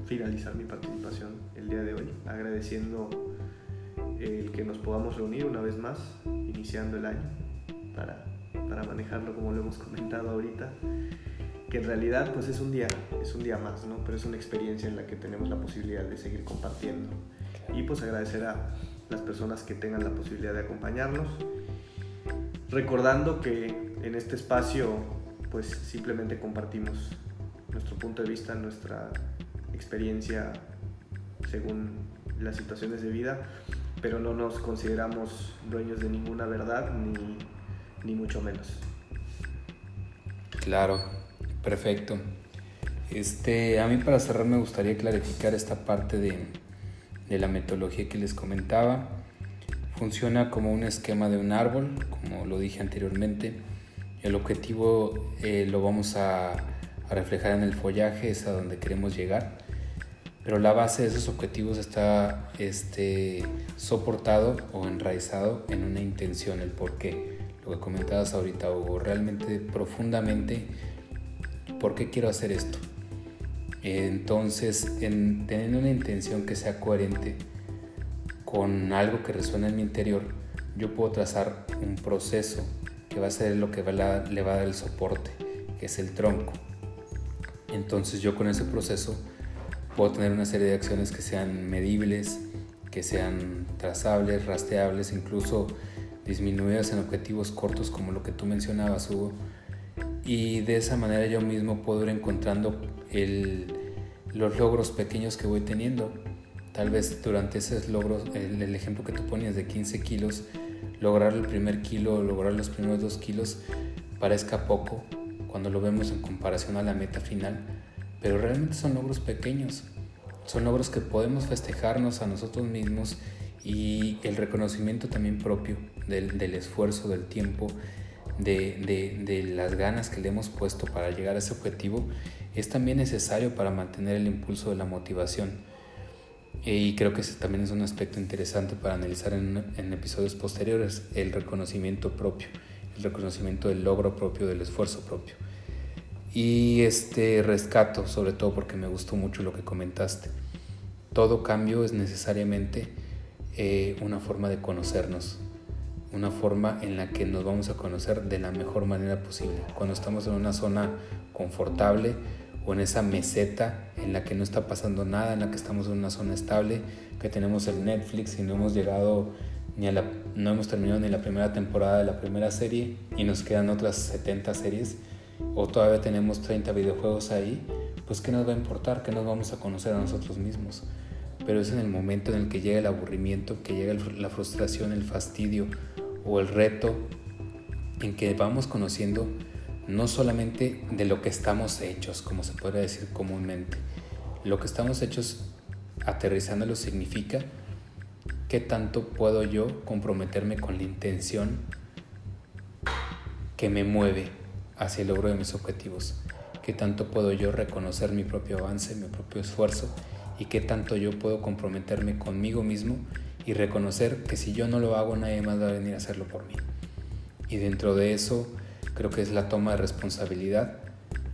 finalizar mi participación el día de hoy agradeciendo el que nos podamos reunir una vez más, iniciando el año, para, para manejarlo como lo hemos comentado ahorita, que en realidad pues es un día, es un día más, ¿no? pero es una experiencia en la que tenemos la posibilidad de seguir compartiendo. Y pues agradecer a las personas que tengan la posibilidad de acompañarnos, recordando que en este espacio pues simplemente compartimos nuestro punto de vista, nuestra experiencia según las situaciones de vida, pero no nos consideramos dueños de ninguna verdad ni, ni mucho menos. Claro, perfecto. Este, a mí para cerrar me gustaría clarificar esta parte de, de la metodología que les comentaba. Funciona como un esquema de un árbol, como lo dije anteriormente el objetivo eh, lo vamos a, reflejar en el follaje, es a donde queremos llegar, pero la base de esos objetivos está este, soportado o enraizado en una intención, el por qué. Lo que comentabas ahorita, Hugo, realmente profundamente, ¿por qué quiero hacer esto? Entonces, en, teniendo una intención que sea coherente con algo que resuena en mi interior, yo puedo trazar un proceso que va a ser lo que le va a dar el soporte, que es el tronco. Entonces yo con ese proceso puedo tener una serie de acciones que sean medibles, que sean trazables, rastreables, incluso disminuidas en objetivos cortos como lo que tú mencionabas, Hugo. Y de esa manera yo mismo puedo ir encontrando los logros pequeños que voy teniendo. Tal vez durante esos logros, el, el ejemplo que tú ponías de 15 kilos, lograr el primer kilo, lograr los primeros dos kilos, parezca poco cuando lo vemos en comparación a la meta final, pero realmente son logros pequeños, son logros que podemos festejarnos a nosotros mismos y el reconocimiento también propio del, esfuerzo, del tiempo, de, de, las ganas que le hemos puesto para llegar a ese objetivo, es también necesario para mantener el impulso de la motivación y creo que ese también es un aspecto interesante para analizar en, en, episodios posteriores, el reconocimiento propio, el reconocimiento del logro propio, del esfuerzo propio. Y este rescato, sobre todo porque me gustó mucho lo que comentaste. Todo cambio es necesariamente eh, una forma de conocernos, una forma en la que nos vamos a conocer de la mejor manera posible. Cuando estamos en una zona confortable o en esa meseta en la que no está pasando nada, en la que estamos en una zona estable, que tenemos el Netflix y no hemos llegado ni a la, no hemos terminado ni la primera temporada de la primera serie y nos quedan otras 70 series o todavía tenemos 30 videojuegos ahí, pues qué nos va a importar, que nos vamos a conocer a nosotros mismos. Pero es en el momento en el que llega el aburrimiento, que llega la frustración, el fastidio o el reto, en que vamos conociendo no solamente de lo que estamos hechos, como se puede decir comúnmente. Lo que estamos hechos, aterrizándolo, significa qué tanto puedo yo comprometerme con la intención que me mueve hacia el logro de mis objetivos. Qué tanto puedo yo reconocer mi propio avance, mi propio esfuerzo y qué tanto yo puedo comprometerme conmigo mismo y reconocer que si yo no lo hago nadie más va a venir a hacerlo por mí. Y dentro de eso creo que es la toma de responsabilidad,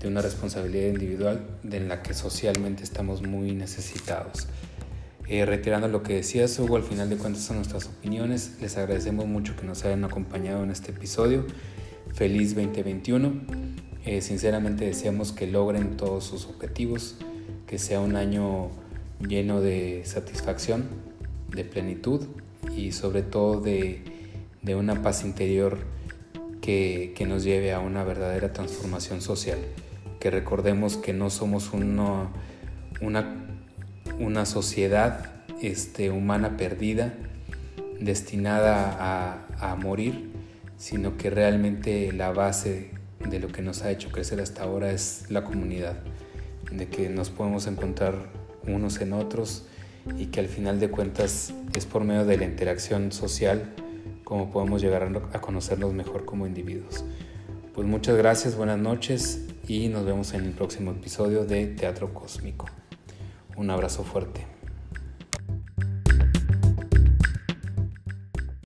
de una responsabilidad individual de la que socialmente estamos muy necesitados. Eh, retirando lo que decías Hugo, al final de cuentas son nuestras opiniones. Les agradecemos mucho que nos hayan acompañado en este episodio. Feliz 2021. Eh, sinceramente deseamos que logren todos sus objetivos, que sea un año lleno de satisfacción, de plenitud y sobre todo de, de una paz interior que, nos lleve a una verdadera transformación social. Que recordemos que no somos una, una, sociedad este, humana perdida, destinada a morir, sino que realmente la base de lo que nos ha hecho crecer hasta ahora es la comunidad, de que nos podemos encontrar unos en otros y que al final de cuentas es por medio de la interacción social como podemos llegar a conocernos mejor como individuos. Pues muchas gracias, buenas noches y nos vemos en el próximo episodio de Teatro Cósmico. Un abrazo fuerte.